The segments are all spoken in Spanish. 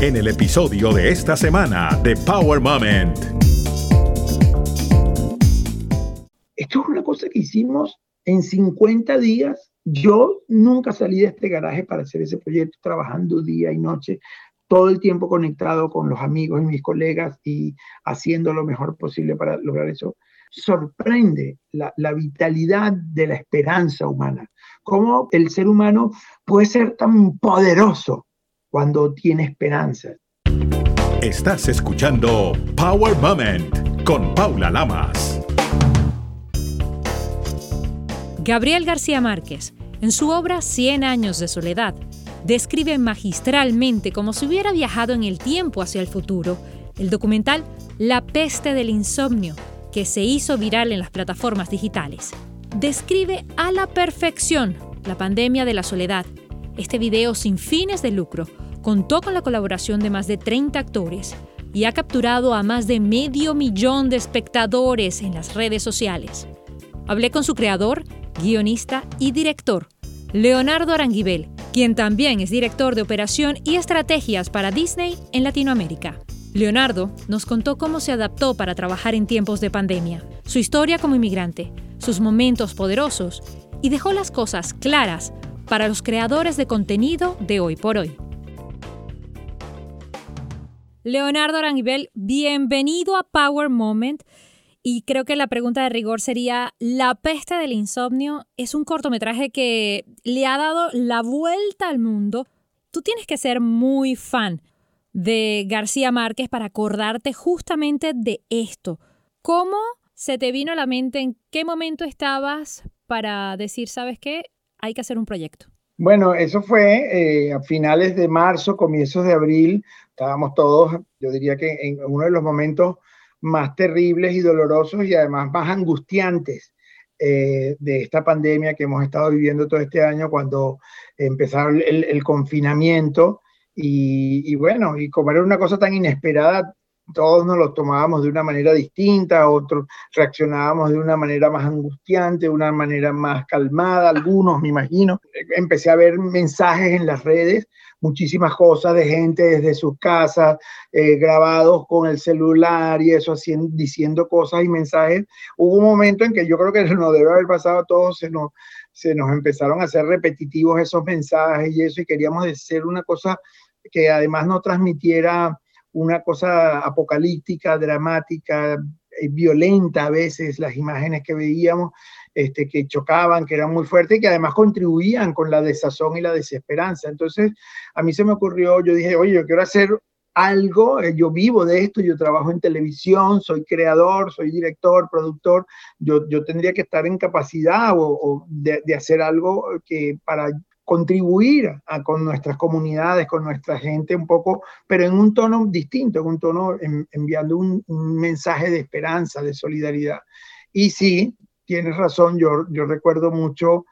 en el episodio de esta semana de Power Moment. Esto es una cosa que hicimos en 50 días. Yo nunca salí de este garaje para hacer ese proyecto, trabajando día y noche, todo el tiempo conectado con los amigos y mis colegas y haciendo lo mejor posible para lograr eso. Sorprende la, la vitalidad de la esperanza humana, cómo el ser humano puede ser tan poderoso cuando tiene esperanza. Estás escuchando Power Moment con Paula Lamas. Gabriel García Márquez, en su obra Cien años de soledad, describe magistralmente como si hubiera viajado en el tiempo hacia el futuro el documental La peste del insomnio, que se hizo viral en las plataformas digitales. Describe a la perfección la pandemia de la soledad. Este video sin fines de lucro contó con la colaboración de más de 30 actores y ha capturado a más de medio millón de espectadores en las redes sociales. Hablé con su creador, guionista y director, Leonardo Aranguibel, quien también es director de operación y estrategias para Disney en Latinoamérica. Leonardo nos contó cómo se adaptó para trabajar en tiempos de pandemia, su historia como inmigrante, sus momentos poderosos y dejó las cosas claras para los creadores de contenido de hoy por hoy. Leonardo Aranguibel, bienvenido a Power Moment. Y creo que la pregunta de rigor sería, La peste del insomnio es un cortometraje que le ha dado la vuelta al mundo. Tú tienes que ser muy fan de García Márquez para acordarte justamente de esto. ¿Cómo se te vino a la mente? ¿En qué momento estabas para decir, sabes qué? Hay que hacer un proyecto. Bueno, eso fue eh, a finales de marzo, comienzos de abril. Estábamos todos, yo diría que en uno de los momentos más terribles y dolorosos y además más angustiantes eh, de esta pandemia que hemos estado viviendo todo este año cuando empezaron el, confinamiento y, y, bueno, y como era una cosa tan inesperada, todos nos lo tomábamos de una manera distinta, otros reaccionábamos de una manera más angustiante, de una manera más calmada, algunos me imagino. Empecé a ver mensajes en las redes, muchísimas cosas de gente desde sus casas, eh, grabados con el celular y eso, haciendo, diciendo cosas y mensajes. Hubo un momento en que yo creo que nos debe haber pasado a todos, se nos, se nos empezaron a hacer repetitivos esos mensajes y eso, y queríamos hacer una cosa que además no transmitiera una cosa apocalíptica, dramática, eh, violenta a veces, las imágenes que veíamos, este, que chocaban, que eran muy fuertes y que además contribuían con la desazón y la desesperanza. Entonces, a mí se me ocurrió, yo dije, oye, yo quiero hacer algo, eh, yo vivo de esto, yo trabajo en televisión, soy creador, soy director, productor, yo, yo tendría que estar en capacidad o, de, de, hacer algo que para contribuir con nuestras comunidades, con nuestra gente un poco, pero en un tono distinto, en un tono enviando un, mensaje de esperanza, de solidaridad. Y sí, tienes razón, yo, yo recuerdo mucho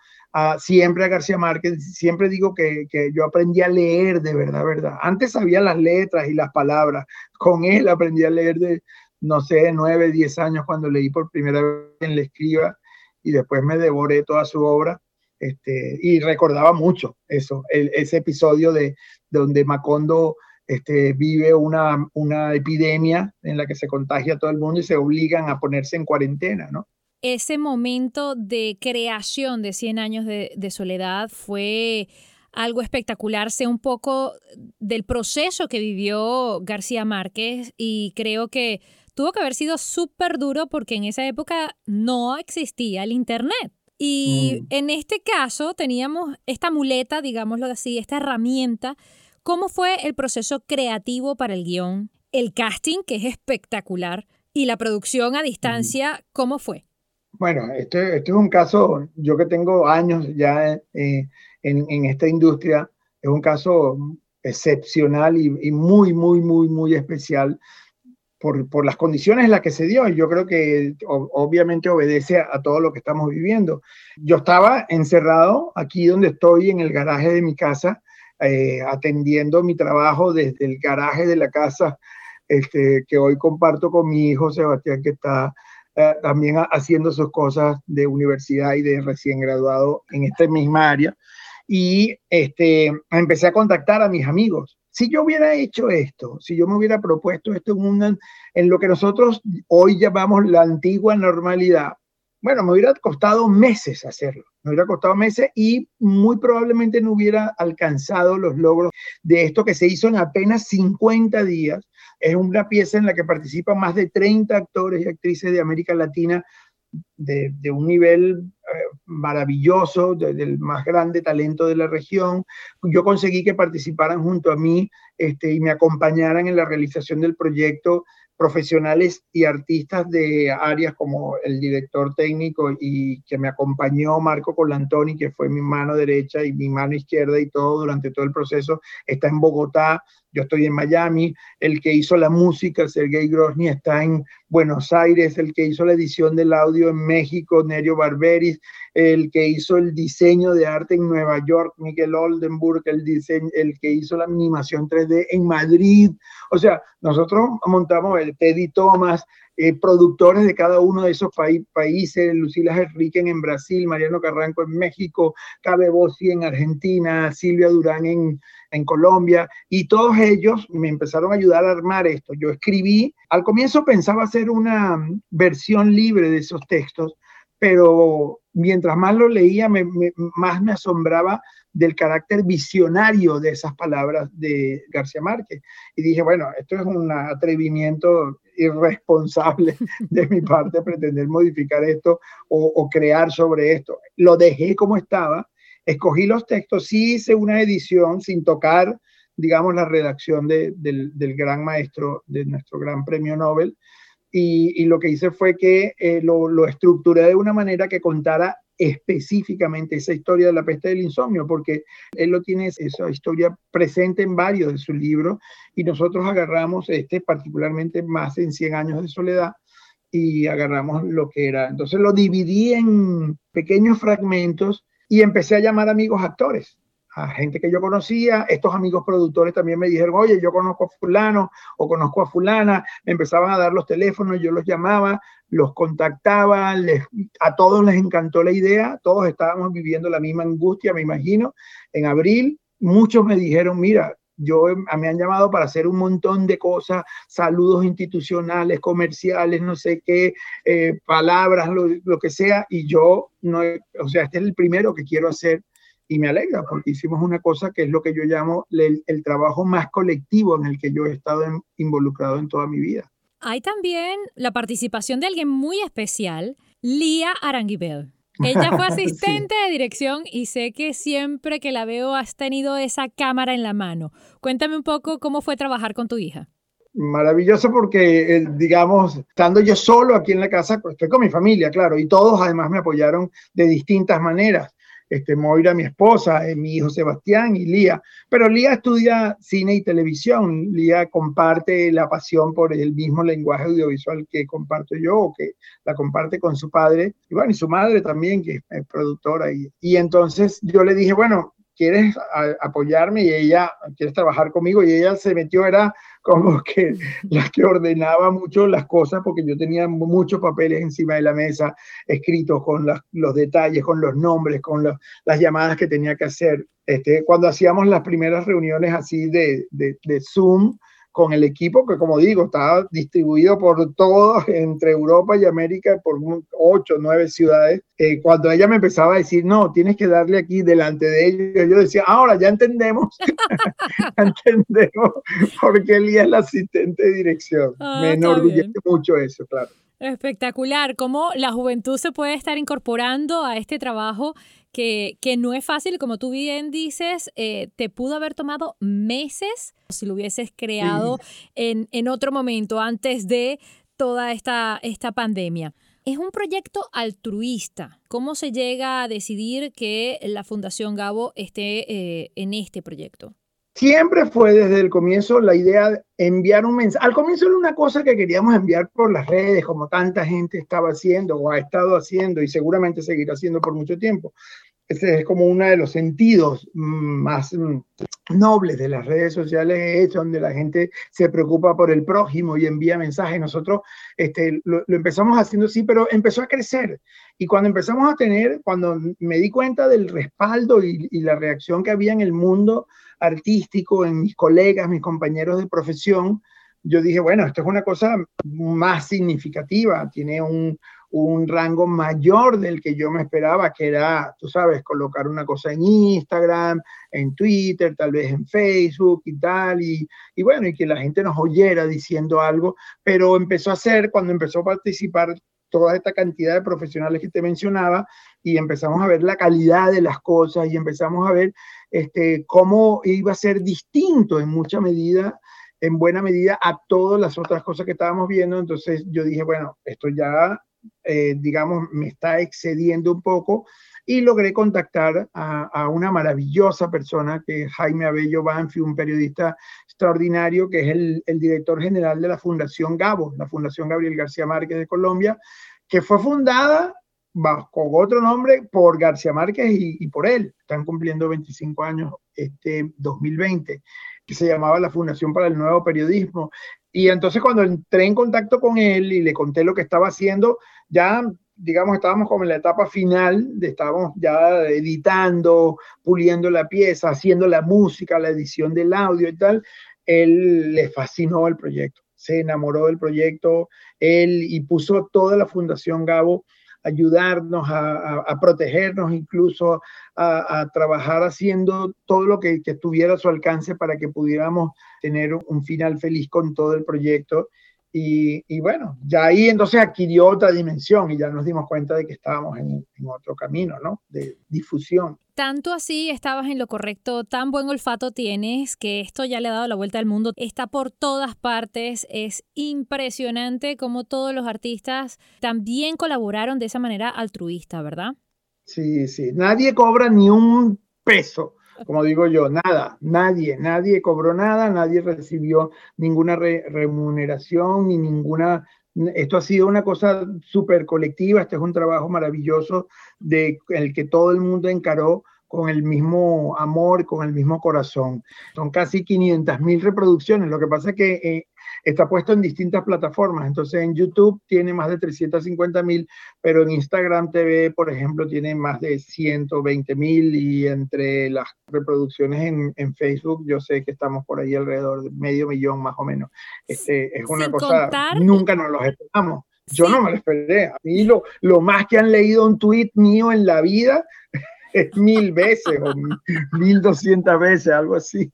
siempre a García Márquez, siempre digo que, que, yo aprendí a leer de verdad, verdad. Antes sabía las letras y las palabras, con él aprendí a leer de, no sé, nueve, diez años cuando leí por primera vez en La Escriba y después me devoré toda su obra este, y recordaba mucho eso, ese episodio de, donde Macondo este, vive una, una epidemia en la que se contagia todo el mundo y se obligan a ponerse en cuarentena, ¿no? Ese momento de creación de 100 años de, soledad fue algo espectacular, sé un poco del proceso que vivió García Márquez y creo que tuvo que haber sido súper duro porque en esa época no existía el Internet. Y mm. en este caso teníamos esta muleta, digámoslo así, esta herramienta. ¿Cómo fue el proceso creativo para el guion? El casting, que es espectacular, y la producción a distancia, ¿cómo fue? Bueno, este, este es un caso, yo que tengo años ya eh, en, en, esta industria, es un caso excepcional y, y muy, muy, muy, muy especial por, las condiciones en las que se dio. Y yo creo que obviamente obedece a, todo lo que estamos viviendo. Yo estaba encerrado aquí donde estoy, en el garaje de mi casa, eh, atendiendo mi trabajo desde el garaje de la casa este, que hoy comparto con mi hijo Sebastián, que está eh, también haciendo sus cosas de universidad y de recién graduado en esta misma área. Y este, empecé a contactar a mis amigos Si yo hubiera hecho esto, si yo me hubiera propuesto esto en, en lo que nosotros hoy llamamos la antigua normalidad, bueno, me hubiera costado meses hacerlo, me hubiera costado meses y muy probablemente no hubiera alcanzado los logros de esto que se hizo en apenas 50 días. Es una pieza en la que participan más de 30 actores y actrices de América Latina de, un nivel maravilloso, del más grande talento de la región. Yo conseguí que participaran junto a mí este, y me acompañaran en la realización del proyecto profesionales y artistas de áreas como el director técnico y que me acompañó Marco Colantoni, que fue mi mano derecha y mi mano izquierda y todo durante todo el proceso, está en Bogotá, yo estoy en Miami, el que hizo la música, Sergei Grosny, está en Buenos Aires, el que hizo la edición del audio en México, Nerio Barberis, el que hizo el diseño de arte en Nueva York, Miguel Oldenburg, el, diseño, el que hizo la animación 3D en Madrid. O sea, nosotros montamos el Teddy Thomas, eh, productores de cada uno de esos países, Lucila Henriquen en Brasil, Mariano Carranco en México, Cabe Bossi en Argentina, Silvia Durán en, Colombia, y todos ellos me empezaron a ayudar a armar esto. Yo escribí, al comienzo pensaba hacer una versión libre de esos textos, pero mientras más lo leía, más me asombraba del carácter visionario de esas palabras de García Márquez. Y dije, bueno, esto es un atrevimiento irresponsable de mi parte pretender modificar esto o, crear sobre esto. Lo dejé como estaba, escogí los textos, sí hice una edición sin tocar, digamos, la redacción del, gran maestro de nuestro gran premio Nobel. Y, lo que hice fue que eh, lo, lo estructuré de una manera que contara específicamente esa historia de la peste del insomnio, porque él lo tiene esa historia presente en varios de sus libros y nosotros agarramos este particularmente más en 100 años de soledad y agarramos lo que era. Entonces lo dividí en pequeños fragmentos y empecé a llamar amigos actores a gente que yo conocía, estos amigos productores también me dijeron, oye, yo conozco a fulano o conozco a fulana, me empezaban a dar los teléfonos, yo los llamaba, los contactaba, les, a todos les encantó la idea, todos estábamos viviendo la misma angustia, me imagino, en abril, muchos me dijeron, mira, yo me han llamado para hacer un montón de cosas, saludos institucionales, comerciales, no sé qué, eh, palabras, lo, lo, que sea, y yo no, o sea, este es el primero que quiero hacer y me alegra porque hicimos una cosa que es lo que yo llamo el, trabajo más colectivo en el que yo he estado involucrado en toda mi vida. Hay también la participación de alguien muy especial, Lía Aranguibel. Ella fue asistente de dirección y sé que siempre que la veo has tenido esa cámara en la mano. Cuéntame un poco cómo fue trabajar con tu hija. Maravilloso porque, eh, digamos, estando yo solo aquí en la casa, pues, estoy con mi familia, claro, y todos además me apoyaron de distintas maneras este, Moira, mi esposa, eh, mi hijo Sebastián y Lía. Pero Lía estudia cine y televisión. Lía comparte la pasión por el mismo lenguaje audiovisual que comparto yo, o que la comparte con su padre, y bueno, y su madre también, que es productora. Y, y entonces yo le dije, bueno, ¿quieres apoyarme? Y ella, ¿quieres trabajar conmigo? Y ella se metió, era como que la que ordenaba mucho las cosas, porque yo tenía muchos papeles encima de la mesa, escritos con los detalles, con los nombres, con las llamadas que tenía que hacer. Este, cuando hacíamos las primeras reuniones así de, de, de Zoom, con el equipo que, como digo, estaba distribuido por todo, entre Europa y América, por ocho, nueve ciudades. Eh, cuando ella me empezaba a decir, no, tienes que darle aquí delante de ellos, yo decía, ahora ya entendemos, ya entendemos, porque él es el asistente de dirección. Ah, me enorgullece mucho eso, claro. Espectacular, cómo la juventud se puede estar incorporando a este trabajo que, que no es fácil, como tú bien dices, eh, te pudo haber tomado meses si lo hubieses creado en, en, otro momento, antes de toda esta, esta pandemia. Es un proyecto altruista. ¿Cómo se llega a decidir que la Fundación Gabo esté eh, en este proyecto? Siempre fue desde el comienzo la idea de enviar un mensaje. Al comienzo era una cosa que queríamos enviar por las redes, como tanta gente estaba haciendo o ha estado haciendo y seguramente seguirá haciendo por mucho tiempo. Ese es como uno de los sentidos más mm, nobles de las redes sociales, donde la gente se preocupa por el prójimo y envía mensajes. Nosotros este, lo, empezamos haciendo así, pero empezó a crecer. Y cuando empezamos a tener, cuando me di cuenta del respaldo y, y la reacción que había en el mundo artístico, en mis colegas, mis compañeros de profesión, yo dije, bueno, esto es una cosa más significativa, tiene un, un rango mayor del que yo me esperaba, que era, tú sabes, colocar una cosa en Instagram, en Twitter, tal vez en Facebook y tal, y, y bueno, y que la gente nos oyera diciendo algo, pero empezó a ser, cuando empezó a participar toda esta cantidad de profesionales que te mencionaba, y empezamos a ver la calidad de las cosas y empezamos a ver este, cómo iba a ser distinto en mucha medida en buena medida a todas las otras cosas que estábamos viendo. Entonces yo dije, bueno, esto ya eh, digamos, me está excediendo un poco y logré contactar a, una maravillosa persona que Jaime Abello Banfi, un periodista extraordinario que es el, director general de la Fundación Gabo, la Fundación Gabriel García Márquez de Colombia, que fue fundada con otro nombre por García Márquez y, y, por él. Están cumpliendo 25 años este 2020, que se llamaba la Fundación para el Nuevo Periodismo. Y entonces cuando entré en contacto con él y le conté lo que estaba haciendo, ya, digamos, estábamos como en la etapa final, estábamos ya editando, puliendo la pieza, haciendo la música, la edición del audio y tal, él le fascinó el proyecto, se enamoró del proyecto, él y puso toda la Fundación Gabo ayudarnos a, protegernos, incluso a, trabajar haciendo todo lo que, que, estuviera a su alcance para que pudiéramos tener un final feliz con todo el proyecto. Y, bueno, ya ahí entonces adquirió otra dimensión y ya nos dimos cuenta de que estábamos en, otro camino, ¿no? De difusión. Tanto así estabas en lo correcto, tan buen olfato tienes que esto ya le ha dado la vuelta al mundo, está por todas partes, es impresionante cómo todos los artistas también colaboraron de esa manera altruista, ¿verdad? Sí, sí, nadie cobra ni un peso como digo yo, nada, nadie, nadie cobró nada, nadie recibió ninguna remuneración ni ninguna... Esto ha sido una cosa súper colectiva, este es un trabajo maravilloso de el que todo el mundo encaró con el mismo amor, con el mismo corazón. Son casi 500 mil reproducciones. Lo que pasa es que eh, está puesto en distintas plataformas. Entonces en YouTube tiene más de 350 mil, pero en Instagram TV, por ejemplo, tiene más de 120 mil y entre las reproducciones en, en, Facebook yo sé que estamos por ahí alrededor de medio millón más o menos. Este, es una cosa, nunca nos lo esperamos. Yo no me lo esperé. A mí lo, lo más que han leído un tweet mío en la vida mil veces o mil doscientas veces, algo así.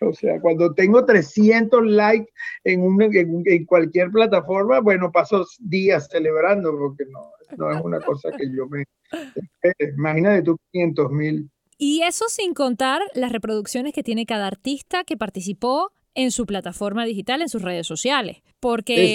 O sea, cuando tengo 300 likes en, un, en, cualquier plataforma, bueno, paso días celebrando porque no, no es una cosa que yo me... Imagínate tú 500 mil. Y eso sin contar las reproducciones que tiene cada artista que participó en su plataforma digital, en sus redes sociales. Porque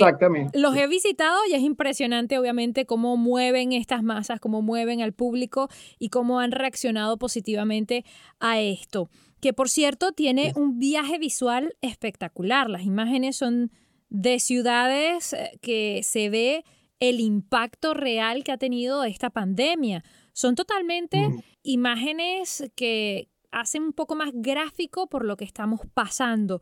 los he visitado y es impresionante, obviamente, cómo mueven estas masas, cómo mueven al público y cómo han reaccionado positivamente a esto. Que por cierto, tiene un viaje visual espectacular. Las imágenes son de ciudades eh, que se ve el impacto real que ha tenido esta pandemia. Son totalmente imágenes que, hacen un poco más gráfico por lo que estamos pasando.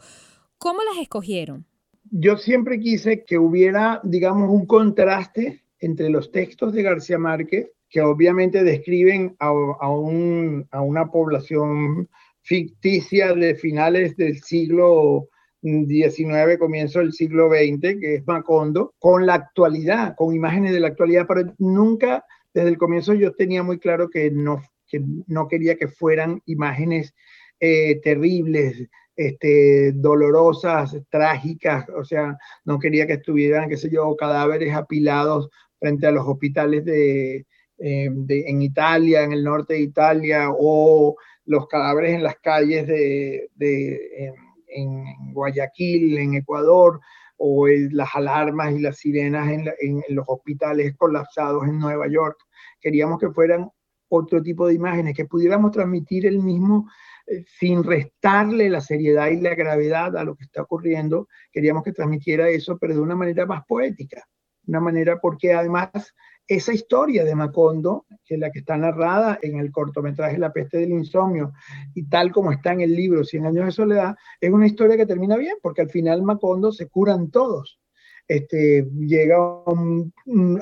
¿Cómo las escogieron? Yo siempre quise que hubiera, digamos, un contraste entre los textos de García Márquez, que obviamente describen a, una población ficticia de finales del siglo XIX, comienzo del siglo XX, que es Macondo, con la actualidad, con imágenes de la actualidad, pero nunca, desde el comienzo yo tenía muy claro que no que no quería que fueran imágenes eh, terribles, este, dolorosas, trágicas, o sea, no quería que estuvieran, qué sé yo, cadáveres apilados frente a los hospitales de, eh, en Italia, en el norte de Italia, o los cadáveres en las calles de, de en, Guayaquil, en Ecuador, o las alarmas y las sirenas en, en, los hospitales colapsados en Nueva York. Queríamos que fueran otro tipo de imágenes, que pudiéramos transmitir el mismo eh, sin restarle la seriedad y la gravedad a lo que está ocurriendo. Queríamos que transmitiera eso, pero de una manera más poética, una manera porque además esa historia de Macondo, que es la que está narrada en el cortometraje La peste del insomnio y tal como está en el libro Cien años de soledad, es una historia que termina bien, porque al final Macondo se curan todos este, llega un,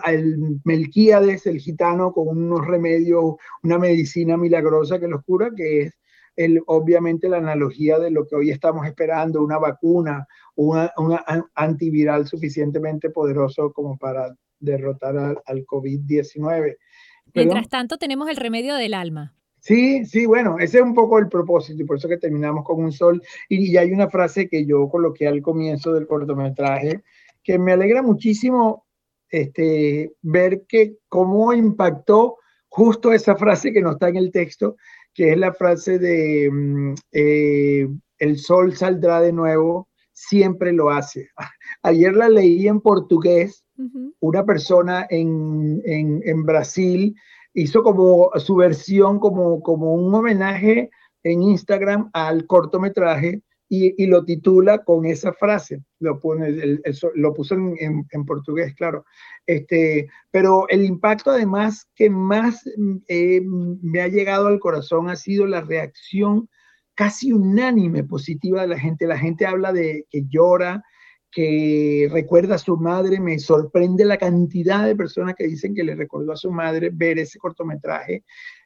el Melquíades, el gitano, con unos remedios, una medicina milagrosa que los cura, que es el, obviamente la analogía de lo que hoy estamos esperando, una vacuna, una, un antiviral suficientemente poderoso como para derrotar al, al COVID-19. Mientras tanto, tenemos el remedio del alma. Sí, sí, bueno, ese es un poco el propósito y por eso que terminamos con un sol. Y, y hay una frase que yo coloqué al comienzo del cortometraje que me alegra muchísimo este, ver que cómo impactó justo esa frase que no está en el texto, que es la frase de mm, eh, el sol saldrá de nuevo, siempre lo hace. Ayer la leí en portugués, una persona en, en, en, Brasil hizo como su versión, como, como un homenaje en Instagram al cortometraje y, lo titula con esa frase, lo, pone, lo puso en, portugués, claro. Este, pero el impacto además que más eh, me ha llegado al corazón ha sido la reacción casi unánime positiva de la gente. La gente habla de que llora, que recuerda a su madre, me sorprende la cantidad de personas que dicen que le recordó a su madre ver ese cortometraje,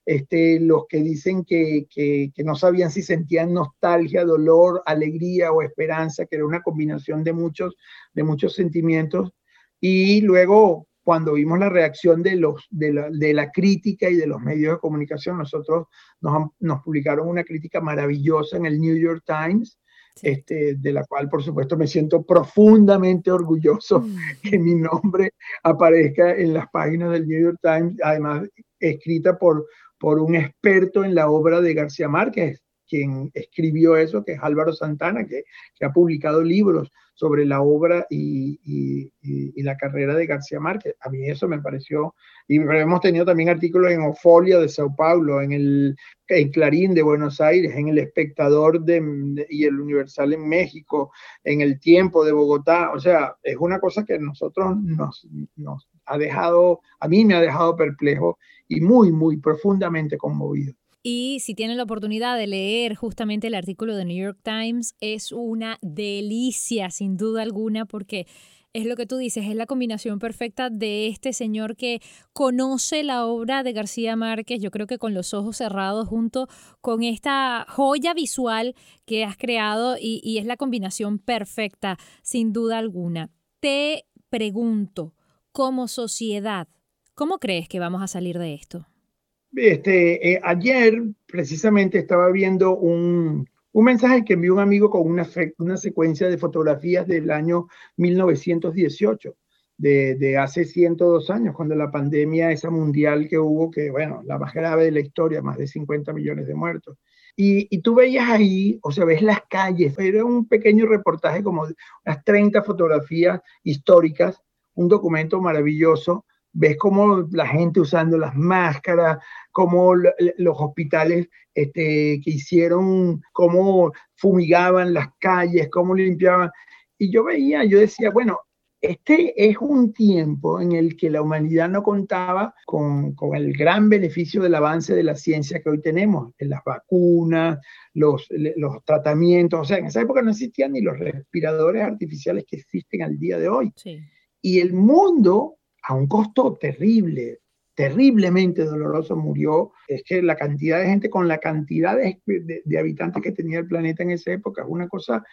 este, los que dicen que, que, no sabían si sentían nostalgia, dolor, alegría o esperanza, que era una combinación de muchos, de muchos sentimientos. Y luego, cuando vimos la reacción de, los, de, la, de la crítica y de los medios de comunicación, nosotros nos, nos publicaron una crítica maravillosa en el New York Times, este, de la cual por supuesto me siento profundamente orgulloso mm. que mi nombre aparezca en las páginas del New York Times, además escrita por, por un experto en la obra de García Márquez, quien escribió eso, que es Álvaro Santana, que, ha publicado libros sobre la obra y, la carrera de García Márquez. A mí eso me pareció, y hemos tenido también artículos en Ofolia de Sao Paulo, en el Clarín de Buenos Aires, en El Espectador de, y el Universal en México, en El Tiempo de Bogotá. O sea, es una cosa que nosotros nos, nos ha dejado, a mí me ha dejado perplejo y muy, muy profundamente conmovido. Y si tienen la oportunidad de leer justamente el artículo de New York Times, es una delicia, sin duda alguna, porque es lo que tú dices, es la combinación perfecta de este señor que conoce la obra de García Márquez, yo creo que con los ojos cerrados, junto con esta joya visual que has creado y, y es la combinación perfecta, sin duda alguna. Te pregunto, como sociedad, ¿cómo crees que vamos a salir de esto? Este, eh, ayer precisamente estaba viendo un, mensaje que envió un amigo con una, secuencia de fotografías del año 1918, de, de, hace 102 años, cuando la pandemia esa mundial que hubo, que bueno, la más grave de la historia, más de 50 millones de muertos. Y, y, tú veías ahí, o sea, ves las calles, era un pequeño reportaje como unas 30 fotografías históricas, un documento maravilloso ves cómo la gente usando las máscaras, cómo los hospitales este, que hicieron, cómo fumigaban las calles, cómo limpiaban. Y yo veía, yo decía, bueno, este es un tiempo en el que la humanidad no contaba con, con, el gran beneficio del avance de la ciencia que hoy tenemos, en las vacunas, los, los tratamientos, o sea, en esa época no existían ni los respiradores artificiales que existen al día de hoy. Sí. Y el mundo a un costo terrible, terriblemente doloroso murió. Es que la cantidad de gente con la cantidad de, habitantes que tenía el planeta en esa época es una cosa...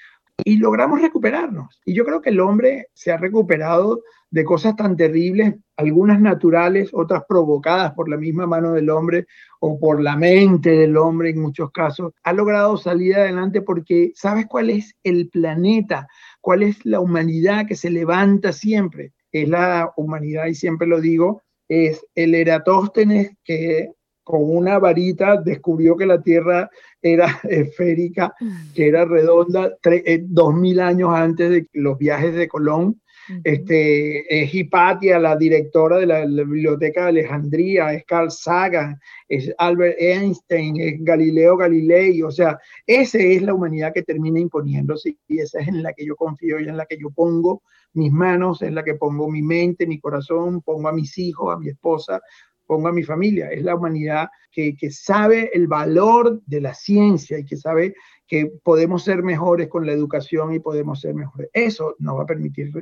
Y logramos recuperarnos. Y yo creo que el hombre se ha recuperado de cosas tan terribles, algunas naturales, otras provocadas por la misma mano del hombre o por la mente del hombre en muchos casos. Ha logrado salir adelante porque ¿sabes cuál es el planeta? ¿Cuál es la humanidad que se levanta siempre? Es la humanidad, y siempre lo digo, es el Eratóstenes que con una varita descubrió que la Tierra era esférica, que era redonda, eh, dos mil años antes de los viajes de Colón. Este, es Hipatia, la directora de la, Biblioteca de Alejandría, es Carl Sagan, es Albert Einstein, es Galileo Galilei, o sea, esa es la humanidad que termina imponiéndose y esa es en la que yo confío y en la que yo pongo mis manos, en la que pongo mi mente, mi corazón, pongo a mis hijos, a mi esposa, pongo a mi familia. Es la humanidad que, que sabe el valor de la ciencia y que sabe que podemos ser mejores con la educación y podemos ser mejores. Eso nos va a permitir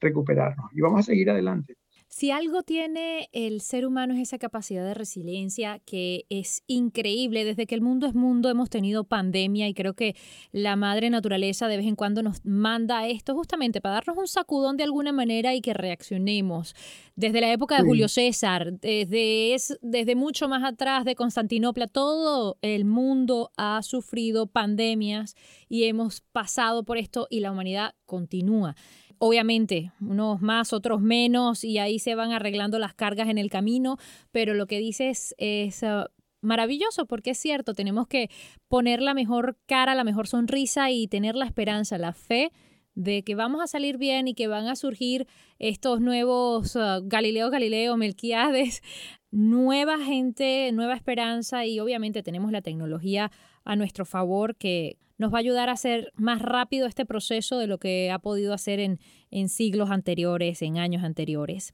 recuperarnos y vamos a seguir adelante. Si algo tiene el ser humano es esa capacidad de resiliencia que es increíble. Desde que el mundo es mundo hemos tenido pandemia y creo que la madre naturaleza de vez en cuando nos manda esto justamente para darnos un sacudón de alguna manera y que reaccionemos. Desde la época de Julio César, desde, es, desde mucho más atrás de Constantinopla, todo el mundo ha sufrido pandemias y hemos pasado por esto y la humanidad continúa obviamente, unos más, otros menos, y ahí se van arreglando las cargas en el camino, pero lo que dices es... Ah, maravilloso porque es cierto, tenemos que poner la mejor cara, la mejor sonrisa y tener la esperanza, la fe de que vamos a salir bien y que van a surgir estos nuevos ah, Galileo Galileo, Melquiades, nueva gente, nueva esperanza y obviamente tenemos la tecnología a nuestro favor que nos va a ayudar a hacer más rápido este proceso de lo que ha podido hacer en, en siglos anteriores, en años anteriores.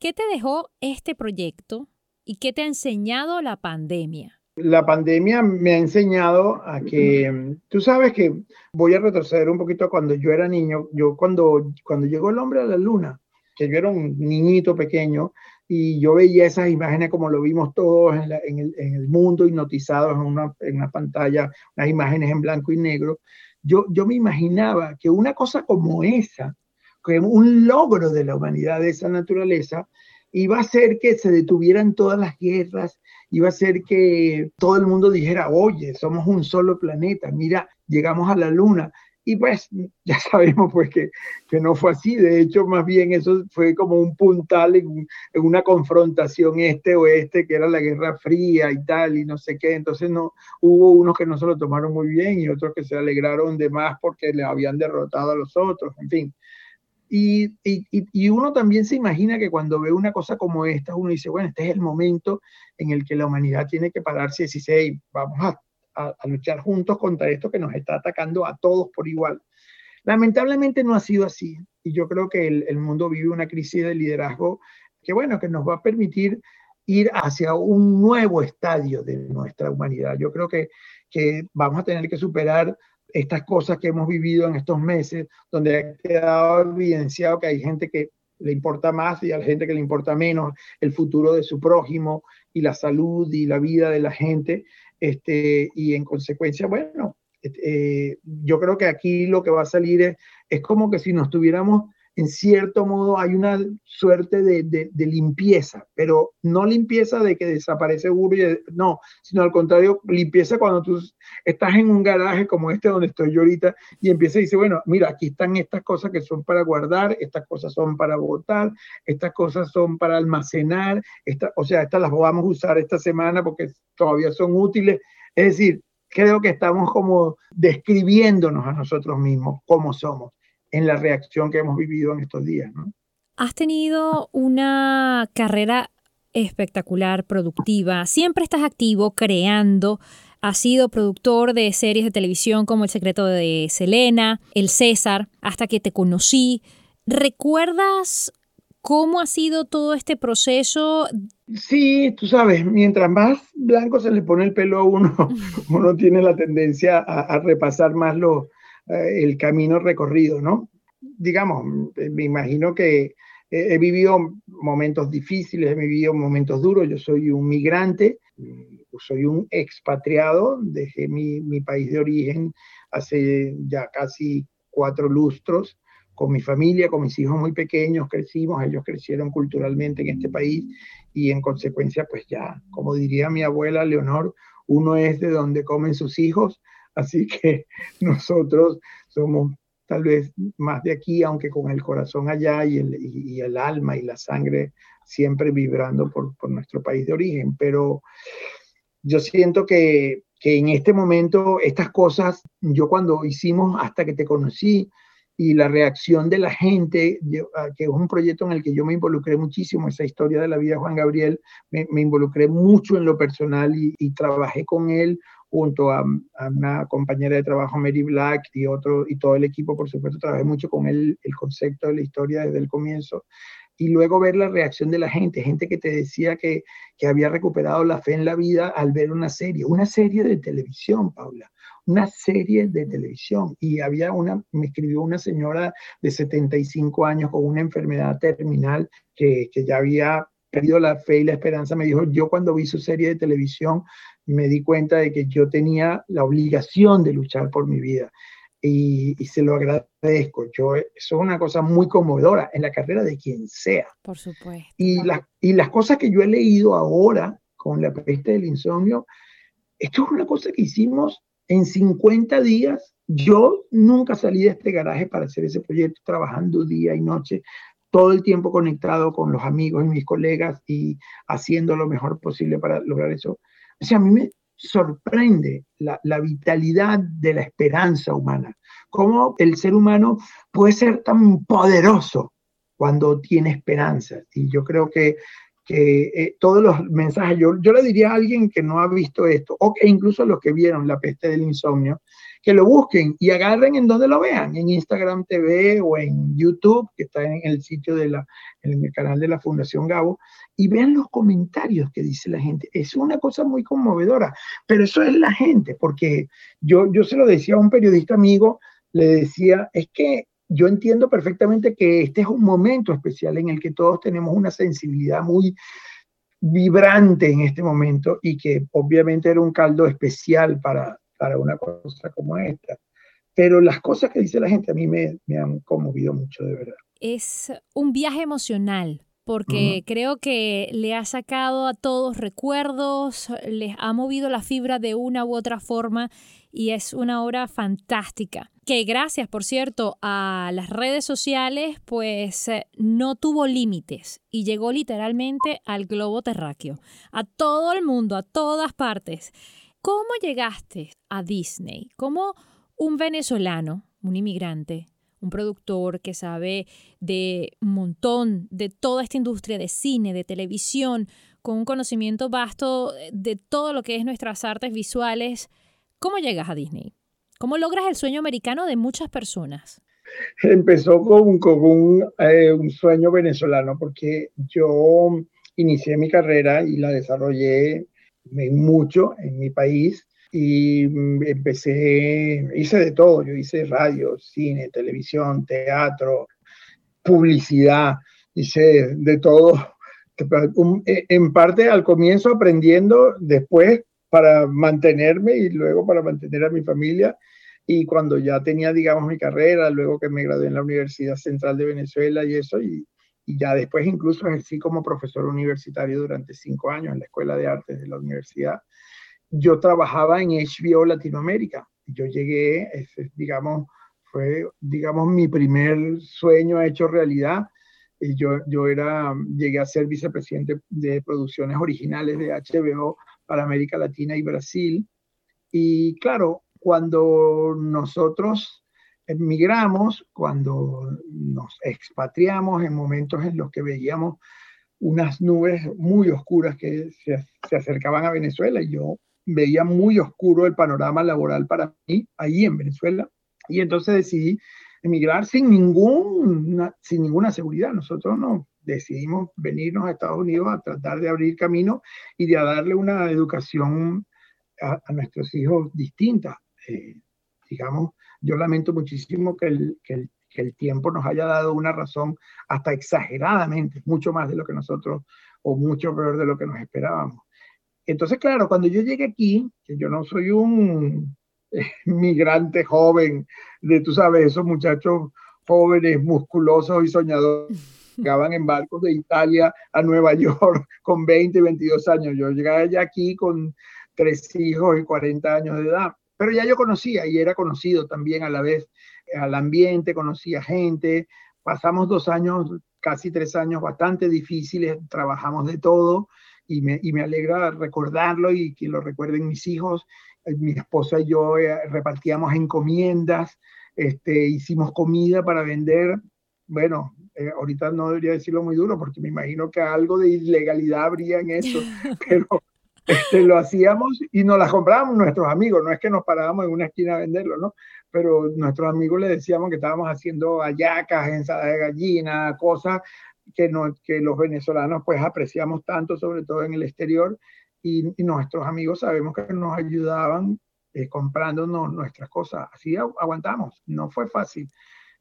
¿Qué te dejó este proyecto y qué te ha enseñado la pandemia? La pandemia me ha enseñado a que, tú sabes que voy a retroceder un poquito cuando yo era niño, yo cuando, cuando llegó el hombre a la luna, que yo era un niñito pequeño, y yo veía esas imágenes como lo vimos todos en, el, mundo, hipnotizados en una, en una, pantalla, unas imágenes en blanco y negro. Yo, yo me imaginaba que una cosa como esa, que un logro de la humanidad de esa naturaleza, iba a ser que se detuvieran todas las guerras, iba a ser que todo el mundo dijera, oye, somos un solo planeta, mira, llegamos a la luna. Y pues ya sabemos pues que, que, no fue así, de hecho más bien eso fue como un puntal en, una confrontación este-oeste que era la Guerra Fría y tal y no sé qué, entonces no, hubo unos que no se lo tomaron muy bien y otros que se alegraron de más porque le habían derrotado a los otros, en fin. Y, y, y, uno también se imagina que cuando ve una cosa como esta, uno dice, bueno, este es el momento en el que la humanidad tiene que pararse y decir, hey, vamos a a, luchar juntos contra esto que nos está atacando a todos por igual. Lamentablemente no ha sido así y yo creo que el, mundo vive una crisis de liderazgo que, bueno, que nos va a permitir ir hacia un nuevo estadio de nuestra humanidad. Yo creo que, que vamos a tener que superar estas cosas que hemos vivido en estos meses, donde ha quedado evidenciado que hay gente que le importa más y hay gente que le importa menos el futuro de su prójimo y la salud y la vida de la gente. Este, y en consecuencia, bueno, eh, yo creo que aquí lo que va a salir es, es como que si nos tuviéramos en cierto modo hay una suerte de, de, limpieza, pero no limpieza de que desaparece uno, no, sino al contrario, limpieza cuando tú estás en un garaje como este donde estoy yo ahorita y empieza y dice, bueno, mira, aquí están estas cosas que son para guardar, estas cosas son para botar, estas cosas son para almacenar, esta, o sea, estas las vamos a usar esta semana porque todavía son útiles. Es decir, creo que estamos como describiéndonos a nosotros mismos cómo somos en la reacción que hemos vivido en estos días. ¿no? Has tenido una carrera espectacular, productiva, siempre estás activo, creando, has sido productor de series de televisión como El secreto de Selena, El César, hasta que te conocí. ¿Recuerdas cómo ha sido todo este proceso? Sí, tú sabes, mientras más blanco se le pone el pelo a uno, uno tiene la tendencia a, a repasar más los eh, el camino recorrido, ¿no? Digamos, me imagino que he, vivido momentos difíciles, he vivido momentos duros, yo soy un migrante, soy un expatriado, dejé mi, mi país de origen hace ya casi cuatro lustros, con mi familia, con mis hijos muy pequeños, crecimos, ellos crecieron culturalmente en este país y en consecuencia, pues ya, como diría mi abuela Leonor, uno es de donde comen sus hijos, Así que nosotros somos tal vez más de aquí, aunque con el corazón allá y el, alma y la sangre siempre vibrando por, nuestro país de origen. Pero yo siento que, en este momento estas cosas, yo cuando hicimos hasta que te conocí, y la reacción de la gente, ah, que es un proyecto en el que yo me involucré muchísimo, esa historia de la vida de Juan Gabriel, me, involucré mucho en lo personal y, trabajé con él junto a, una compañera de trabajo, Mary Black, y, otro, y todo el equipo, por supuesto, trabajé mucho con él, el concepto de la historia desde el comienzo. Y luego ver la reacción de la gente, gente que te decía que, que había recuperado la fe en la vida al ver una serie, una serie de televisión, Paula, una serie de televisión y había una, me escribió una señora de 75 años con una enfermedad terminal que, que ya había perdido la fe y la esperanza, me dijo, yo cuando vi su serie de televisión me di cuenta de que yo tenía la obligación de luchar por mi vida y, se lo agradezco. Yo, eso es una cosa muy conmovedora en la carrera de quien sea. Por supuesto. Y, las y las cosas que yo he leído ahora con la peste del insomnio, esto es una cosa que hicimos en 50 días. Yo nunca salí de este garaje para hacer ese proyecto, trabajando día y noche, todo el tiempo conectado con los amigos y mis colegas y haciendo lo mejor posible para lograr eso. O sea, a mí me, sorprende la, vitalidad de la esperanza humana, cómo el ser humano puede ser tan poderoso cuando tiene esperanza. Y yo creo que, que eh, todos los mensajes, yo, yo le diría a alguien que no ha visto esto, o que incluso los que vieron la peste del insomnio, que lo busquen y agarren en donde lo vean, en Instagram TV o en YouTube, que está en el sitio de la, el canal de la Fundación Gabo, y vean los comentarios que dice la gente. Es una cosa muy conmovedora, pero eso es la gente, porque yo, yo se lo decía a un periodista amigo, le decía, es que yo entiendo perfectamente que este es un momento especial en el que todos tenemos una sensibilidad muy vibrante en este momento y que obviamente era un caldo especial para, para una cosa como esta. Pero las cosas que dice la gente a mí me, me han conmovido mucho, de verdad. Es un viaje emocional porque creo que le ha sacado a todos recuerdos, les ha movido la fibra de una u otra forma y es una obra fantástica. Que gracias, por cierto, a las redes sociales, pues eh, no tuvo límites y llegó literalmente al globo terráqueo, a todo el mundo, a todas partes. ¿Cómo llegaste a Disney? ¿Cómo un venezolano, un inmigrante, un productor que sabe de un montón de toda esta industria de cine, de televisión, con un conocimiento vasto de todo lo que es nuestras artes visuales, ¿cómo llegas a Disney? ¿Cómo logras el sueño americano de muchas personas? Empezó con, con eh, un sueño venezolano, porque yo inicié mi carrera y la desarrollé mucho en mi país y mm, empecé, hice de todo, yo hice radio, cine, televisión, teatro, publicidad, hice de todo, e, en parte al comienzo aprendiendo, después para mantenerme y luego para mantener a mi familia. Y cuando ya tenía, digamos, mi carrera, luego que me gradué en la Universidad Central de Venezuela y eso, y, y ya después incluso ejercí como profesor universitario durante cinco años en la Escuela de Artes de la universidad. Yo trabajaba en HBO Latinoamérica. Yo llegué, digamos, fue, digamos, mi primer sueño hecho realidad. Y yo, yo era, llegué a ser vicepresidente de producciones originales de HBO para América Latina y Brasil. Y claro, cuando nosotros emigramos, cuando nos expatriamos en momentos en los que veíamos unas nubes muy oscuras que se, se, acercaban a Venezuela y yo veía muy oscuro el panorama laboral para mí ahí en Venezuela y entonces decidí emigrar sin, ningún, sin ninguna seguridad. Nosotros no decidimos venirnos a Estados Unidos a tratar de abrir camino y de darle una educación a, nuestros hijos distinta. Eh, digamos, yo lamento muchísimo que el, que el, que el tiempo nos haya dado una razón hasta exageradamente, mucho más de lo que nosotros, o mucho peor de lo que nos esperábamos. Entonces, claro, cuando yo llegué aquí, que yo no soy un migrante joven, de, tú sabes, esos muchachos jóvenes, musculosos y soñadores, llegaban en barcos de Italia a Nueva York con 20, 22 años. Yo llegué allá aquí con tres hijos y 40 años de edad pero ya yo conocía y era conocido también a la vez al ambiente, conocía gente, pasamos dos años, casi tres años bastante difíciles, trabajamos de todo y me, y me alegra recordarlo y que lo recuerden mis hijos. Eh, mi esposa y yo eh, repartíamos encomiendas, este, hicimos comida para vender. Bueno, eh, ahorita no debería decirlo muy duro porque me imagino que algo de ilegalidad habría en eso, pero este, lo hacíamos y nos las comprábamos nuestros amigos, no es que nos parábamos en una esquina a venderlo, ¿no? Pero nuestros amigos le decíamos que estábamos haciendo ayacas, ensaladas de gallina, cosas que, no, que los venezolanos pues apreciamos tanto, sobre todo en el exterior, y, nuestros amigos sabemos que nos ayudaban eh, comprándonos nuestras cosas. Así aguantamos, no fue fácil.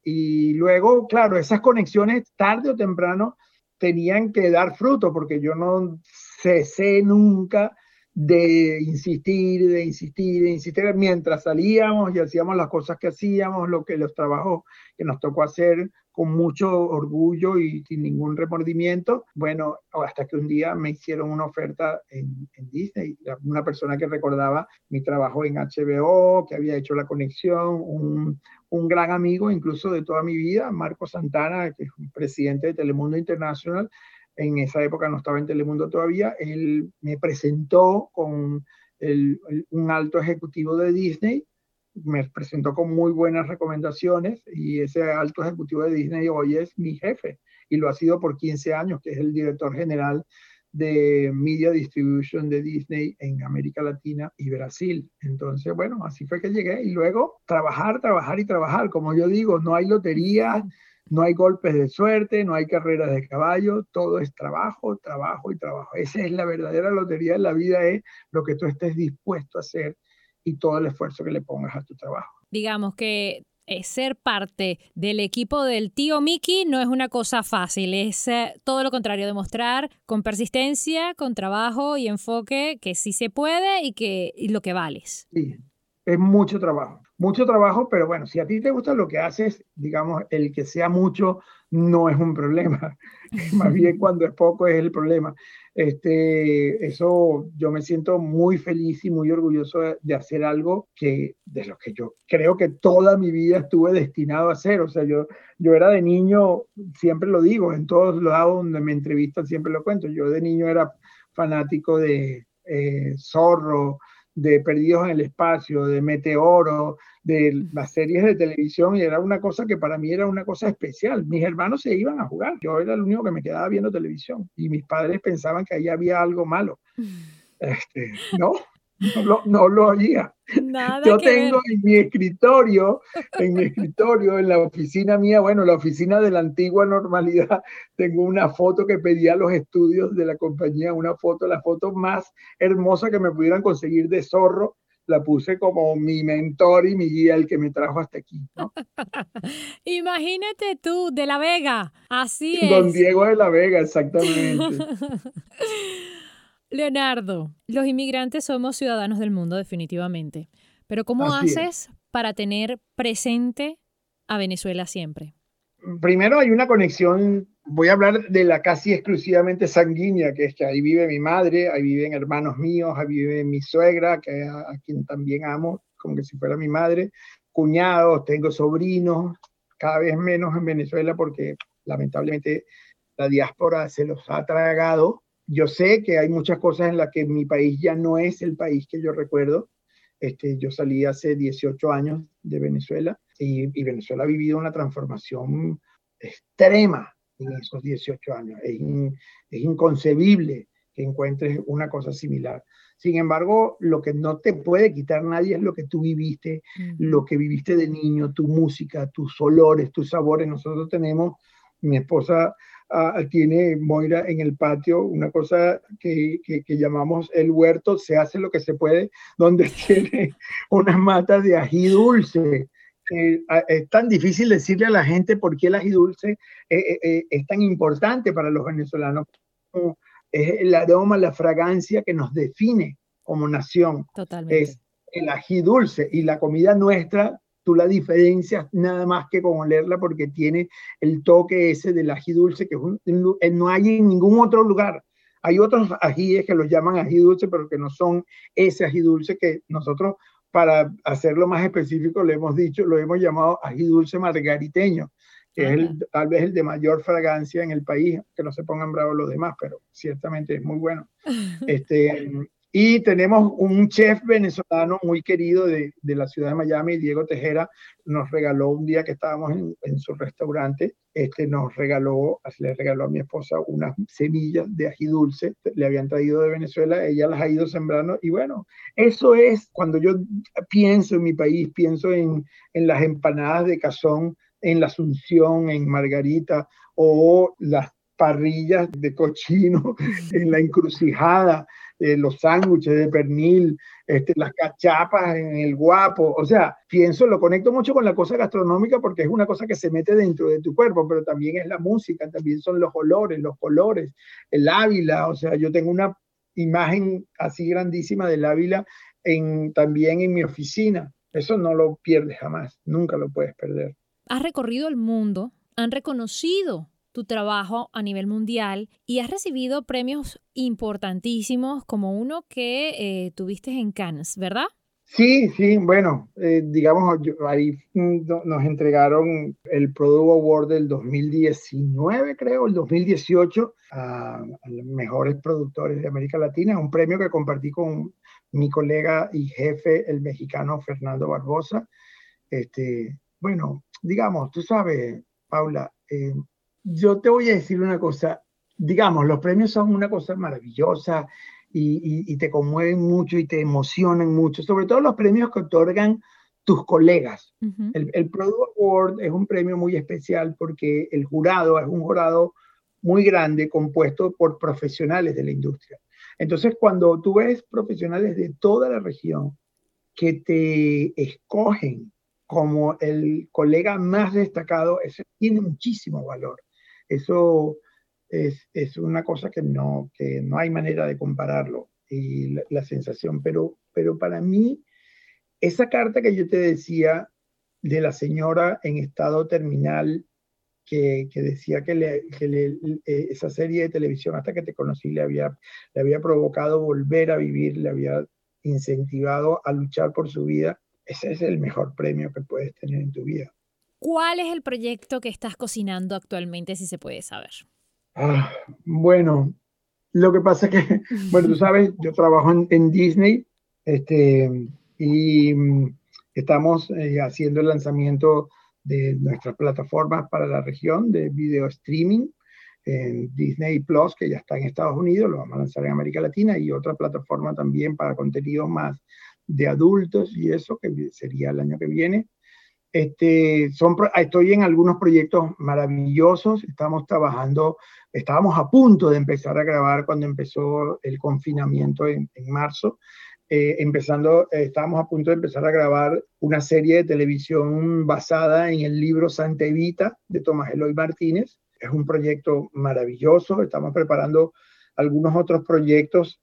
Y luego, claro, esas conexiones tarde o temprano tenían que dar fruto, porque yo no cesé nunca de insistir, de insistir, de insistir, mientras salíamos y hacíamos las cosas que hacíamos, lo que los trabajos que nos tocó hacer con mucho orgullo y sin ningún remordimiento. Bueno, hasta que un día me hicieron una oferta en, en, Disney, una persona que recordaba mi trabajo en HBO, que había hecho la conexión, un, un gran amigo incluso de toda mi vida, Marco Santana, que es un presidente de Telemundo International, en esa época no estaba en Telemundo todavía, él me presentó con un alto ejecutivo de Disney, me presentó con muy buenas recomendaciones y ese alto ejecutivo de Disney hoy es mi jefe y lo ha sido por 15 años, que es el director general de Media Distribution de Disney en América Latina y Brasil. Entonces, bueno, así fue que llegué y luego trabajar, trabajar y trabajar. Como yo digo, no hay lotería, no hay golpes de suerte, no hay carreras de caballo, todo es trabajo, trabajo y trabajo. Esa es la verdadera lotería de la vida, es lo que tú estés dispuesto a hacer y todo el esfuerzo que le pongas a tu trabajo. Digamos que eh, ser parte del equipo del tío Mickey no es una cosa fácil, es eh, todo lo contrario, demostrar con persistencia, con trabajo y enfoque que sí se puede y que y lo que vales. Sí, es mucho trabajo mucho trabajo, pero bueno, si a ti te gusta lo que haces, digamos, el que sea mucho no es un problema. Más bien cuando es poco es el problema. Este, eso yo me siento muy feliz y muy orgulloso de, hacer algo que de lo que yo creo que toda mi vida estuve destinado a hacer. O sea, yo, yo era de niño, siempre lo digo, en todos lados donde me entrevistan siempre lo cuento. Yo de niño era fanático de eh, Zorro, de Perdidos en el Espacio, de Meteoro, de las series de televisión y era una cosa que para mí era una cosa especial. Mis hermanos se iban a jugar, yo era el único que me quedaba viendo televisión y mis padres pensaban que ahí había algo malo. Este, no, no lo, no lo oía. Yo tengo en mi escritorio, en mi escritorio, en la oficina mía, bueno, la oficina de la antigua normalidad, tengo una foto que pedía a los estudios de la compañía, una foto, la foto más hermosa que me pudieran conseguir de zorro, la puse como mi mentor y mi guía, el que me trajo hasta aquí. Imagínate tú, de La Vega, así es. Don Diego de La Vega, exactamente. Leonardo, los inmigrantes somos ciudadanos del mundo definitivamente, pero ¿cómo haces para tener presente a Venezuela siempre? Primero hay una conexión, voy a hablar de la casi exclusivamente sanguínea, que es que ahí vive mi madre, ahí viven hermanos míos, ahí vive mi suegra, que a, a quien también amo, como que si fuera mi madre, cuñados, tengo sobrinos, cada vez menos en Venezuela porque lamentablemente la diáspora se los ha tragado yo sé que hay muchas cosas en las que mi país ya no es el país que yo recuerdo. Este, yo salí hace 18 años de Venezuela y, Venezuela ha vivido una transformación extrema en esos 18 años. Es, inconcebible que encuentres una cosa similar. Sin embargo, lo que no te puede quitar nadie es lo que tú viviste, lo que viviste de niño, tu música, tus olores, tus sabores. Nosotros tenemos, mi esposa tiene Moira en el patio una cosa que, que, llamamos el huerto, se hace lo que se puede, donde tiene unas matas de ají dulce. es tan difícil decirle a la gente por qué el ají dulce eh, eh, eh, es tan importante para los venezolanos. Es el aroma, la fragancia que nos define como nación. Totalmente. Es el ají dulce y la comida nuestra tú la diferencias nada más que con olerla porque tiene el toque ese del ají dulce que no hay en ningún otro lugar. Hay otros ajíes que los llaman ají dulce, pero que no son ese ají dulce que nosotros, para hacerlo más específico, le hemos dicho, lo hemos llamado ají dulce margariteño, que es el, tal vez el de mayor fragancia en el país, que no se pongan bravos los demás, pero ciertamente es muy bueno. Este, y tenemos un chef venezolano muy querido de, de, la ciudad de Miami, Diego Tejera, nos regaló un día que estábamos en, en, su restaurante, este nos regaló, le regaló a mi esposa unas semillas de ají dulce, le habían traído de Venezuela, ella las ha ido sembrando y bueno, eso es cuando yo pienso en mi país, pienso en, en las empanadas de cazón, en la Asunción, en Margarita o las parrillas de cochino en la encrucijada, eh, los sándwiches de pernil, este, las cachapas en el guapo, o sea, pienso, lo conecto mucho con la cosa gastronómica porque es una cosa que se mete dentro de tu cuerpo, pero también es la música, también son los olores, los colores, el Ávila, o sea, yo tengo una imagen así grandísima del Ávila en, también en mi oficina. Eso no lo pierdes jamás, nunca lo puedes perder. Has recorrido el mundo, han reconocido tu trabajo a nivel mundial y has recibido premios importantísimos como uno que eh, tuviste en Cannes, ¿verdad? Sí, sí, bueno, eh, digamos, ahí mm, nos entregaron el Product Award del 2019, creo, el 2018, a, los mejores productores de América Latina, un premio que compartí con mi colega y jefe, el mexicano Fernando Barbosa. Este, bueno, digamos, tú sabes, Paula, eh, yo te voy a decir una cosa, digamos, los premios son una cosa maravillosa y, te conmueven mucho y te emocionan mucho, sobre todo los premios que otorgan tus colegas. el, el Product Award es un premio muy especial porque el jurado es un jurado muy grande compuesto por profesionales de la industria. Entonces, cuando tú ves profesionales de toda la región que te escogen como el colega más destacado, eso tiene muchísimo valor. Eso es, es una cosa que no, que no hay manera de compararlo y la, sensación. Pero, pero para mí, esa carta que yo te decía de la señora en estado terminal que, decía que, le, eh, esa serie de televisión, hasta que te conocí, le había, le había provocado volver a vivir, le había incentivado a luchar por su vida. Ese es el mejor premio que puedes tener en tu vida. ¿Cuál es el proyecto que estás cocinando actualmente, si se puede saber? Ah, bueno, lo que pasa es que, bueno, tú sabes, yo trabajo en, Disney este, y mm, estamos eh, haciendo el lanzamiento de nuestras plataformas para la región de video streaming, en Disney Plus, que ya está en Estados Unidos, lo vamos a lanzar en América Latina, y otra plataforma también para contenidos más de adultos y eso, que sería el año que viene. Este, son, estoy en algunos proyectos maravillosos, estamos trabajando, estábamos a punto de empezar a grabar cuando empezó el confinamiento en, en marzo, eh, empezando, eh, estábamos a punto de empezar a grabar una serie de televisión basada en el libro Santa Evita de Tomás Eloy Martínez. Es un proyecto maravilloso, estamos preparando algunos otros proyectos,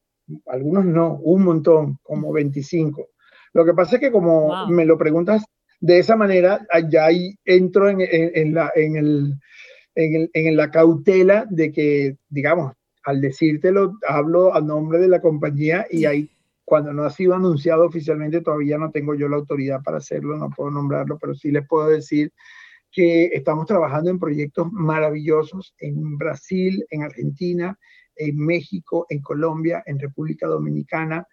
algunos no, un montón, como 25. Lo que pasa es que como me lo preguntas de esa manera, ya ahí entro en, la, cautela de que, digamos, al decírtelo, hablo a nombre de la compañía y hay cuando no ha sido anunciado oficialmente, todavía no tengo yo la autoridad para hacerlo, no puedo nombrarlo, pero sí les puedo decir que estamos trabajando en proyectos maravillosos en Brasil, en Argentina, en México, en Colombia, en República Dominicana,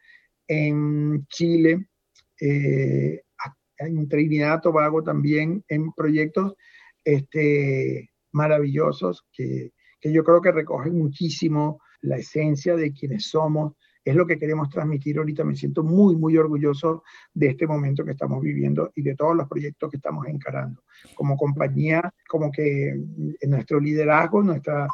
en Chile, eh, en Trinidad, Tobago también, en proyectos este, maravillosos que, que yo creo que recogen muchísimo la esencia de quienes somos, es lo que queremos transmitir ahorita. Me siento muy, muy orgulloso de este momento que estamos viviendo y de todos los proyectos que estamos encarando. Como compañía, como que nuestro liderazgo, nuestra,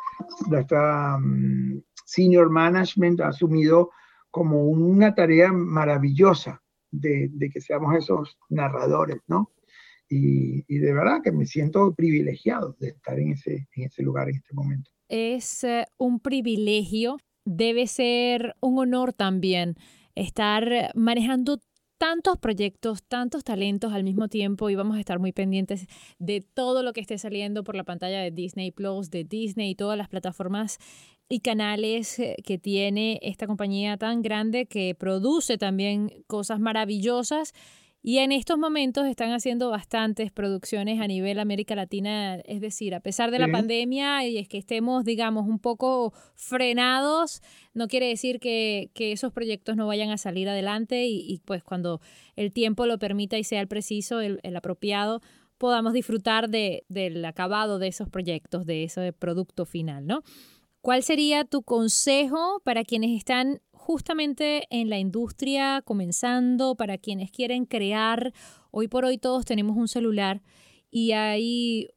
nuestra um, senior management ha asumido como una tarea maravillosa de, que seamos esos narradores, ¿no? Y, y, de verdad que me siento privilegiado de estar en ese, en ese lugar en este momento. Es uh, un privilegio debe ser un honor también estar manejando tantos proyectos, tantos talentos al mismo tiempo y vamos a estar muy pendientes de todo lo que esté saliendo por la pantalla de Disney Plus, de Disney y todas las plataformas y canales eh, que tiene esta compañía tan grande que produce también cosas maravillosas y en estos momentos están haciendo bastantes producciones a nivel América Latina, es decir, a pesar de la pandemia y es que estemos, digamos, un poco frenados, no quiere decir que, que esos proyectos no vayan a salir adelante y, pues cuando el tiempo lo permita y sea el preciso, el, el apropiado, podamos disfrutar de, del acabado de esos proyectos, de ese producto final, ¿no? ¿Cuál sería tu consejo para quienes están justamente en la industria comenzando, para quienes quieren crear. Hoy por hoy todos tenemos un celular y hay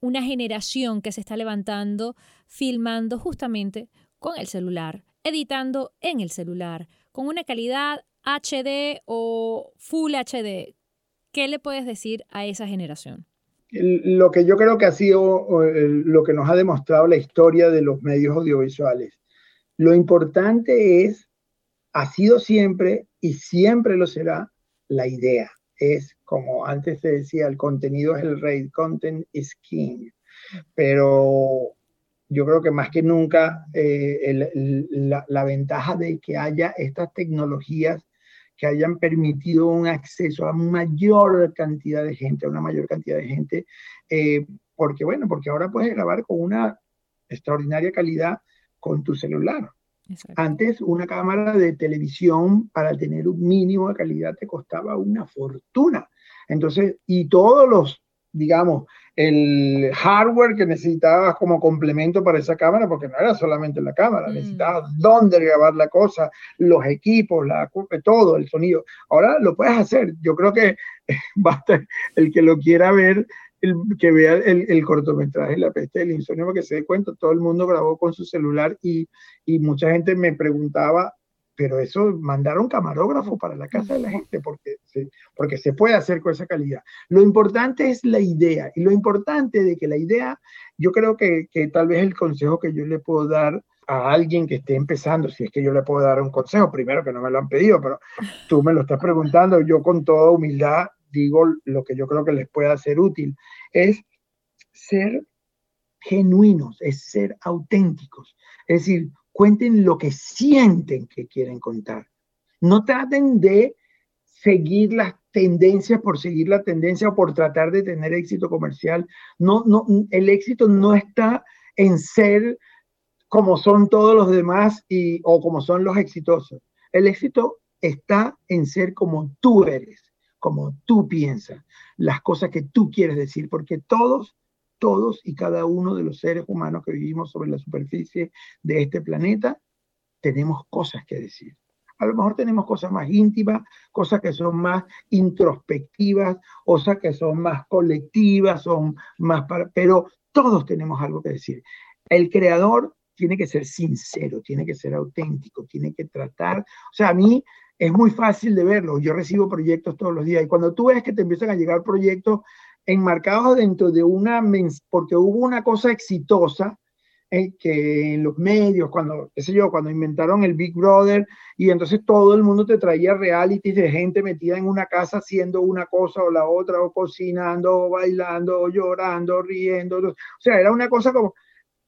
una generación que se está levantando filmando justamente con el celular editando en el celular, con una calidad HD o Full HD. ¿Qué le puedes decir a esa generación? Lo que yo creo que ha sido lo que nos ha demostrado la historia de los medios audiovisuales. Lo importante es, ha sido siempre y siempre lo será, la idea. Es como antes se decía, el contenido es el rey, content is king. Pero yo creo que más que nunca eh, la, ventaja de que haya estas tecnologías que hayan permitido un acceso a mayor cantidad de gente, a una mayor cantidad de gente, eh, porque bueno, porque ahora puedes grabar con una extraordinaria calidad con tu celular. Antes una cámara de televisión para tener un mínimo de calidad te costaba una fortuna. Entonces, y todos los, digamos, el hardware que necesitabas como complemento para esa cámara, porque no era solamente la cámara, mm. necesitabas dónde grabar la cosa, los equipos, la, todo, el sonido. Ahora lo puedes hacer. Yo creo que basta el que lo quiera ver, el, que vea el, el, cortometraje La peste del insomnio, porque se dé cuenta, todo el mundo grabó con su celular y, y mucha gente me preguntaba, pero eso mandaron camarógrafo para la casa de la gente porque se, porque se puede hacer con esa calidad. Lo importante es la idea y lo importante de que la idea, yo creo que, que tal vez el consejo que yo le puedo dar a alguien que esté empezando, si es que yo le puedo dar un consejo, primero que no me lo han pedido, pero tú me lo estás preguntando, yo con toda humildad digo lo que yo creo que les pueda ser útil, es ser genuinos, es ser auténticos. Es decir, cuenten lo que sienten que quieren contar. No traten de seguir las tendencias por seguir la tendencia o por tratar de tener éxito comercial. No, no, el éxito no está en ser como son todos los demás y, o como son los exitosos. El éxito está en ser como tú eres, como tú piensas, las cosas que tú quieres decir, porque todos todos y cada uno de los seres humanos que vivimos sobre la superficie de este planeta, tenemos cosas que decir. A lo mejor tenemos cosas más íntimas, cosas que son más introspectivas, cosas que son más colectivas, son más pero todos tenemos algo que decir. El creador tiene que ser sincero, tiene que ser auténtico, tiene que tratar, o sea, a mí es muy fácil de verlo, yo recibo proyectos todos los días y cuando tú ves que te empiezan a llegar proyectos enmarcados dentro de una, porque hubo una cosa exitosa eh, que en los medios, cuando, qué sé yo, cuando inventaron el Big Brother y entonces todo el mundo te traía realities de gente metida en una casa haciendo una cosa o la otra, o cocinando, o bailando, o llorando, riendo. O sea, era una cosa como,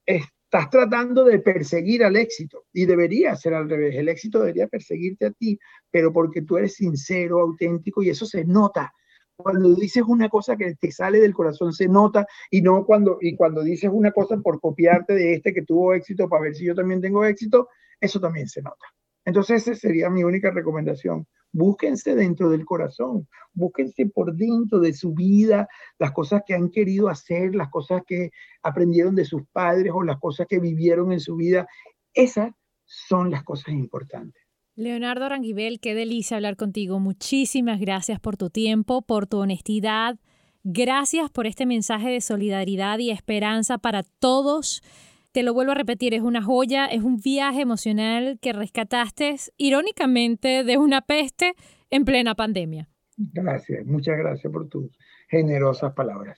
estás tratando de perseguir al éxito y debería ser al revés. El éxito debería perseguirte a ti, pero porque tú eres sincero, auténtico y eso se nota cuando dices una cosa que te sale del corazón se nota y no cuando, y cuando dices una cosa por copiarte de este que tuvo éxito para ver si yo también tengo éxito, eso también se nota. Entonces esa sería mi única recomendación. Búsquense dentro del corazón, búsquense por dentro de su vida las cosas que han querido hacer, las cosas que aprendieron de sus padres o las cosas que vivieron en su vida. Esas son las cosas importantes. Leonardo Ranguibel, qué delicia hablar contigo. Muchísimas gracias por tu tiempo, por tu honestidad. Gracias por este mensaje de solidaridad y esperanza para todos. Te lo vuelvo a repetir, es una joya, es un viaje emocional que rescataste irónicamente de una peste en plena pandemia. Gracias, muchas gracias por tus generosas palabras.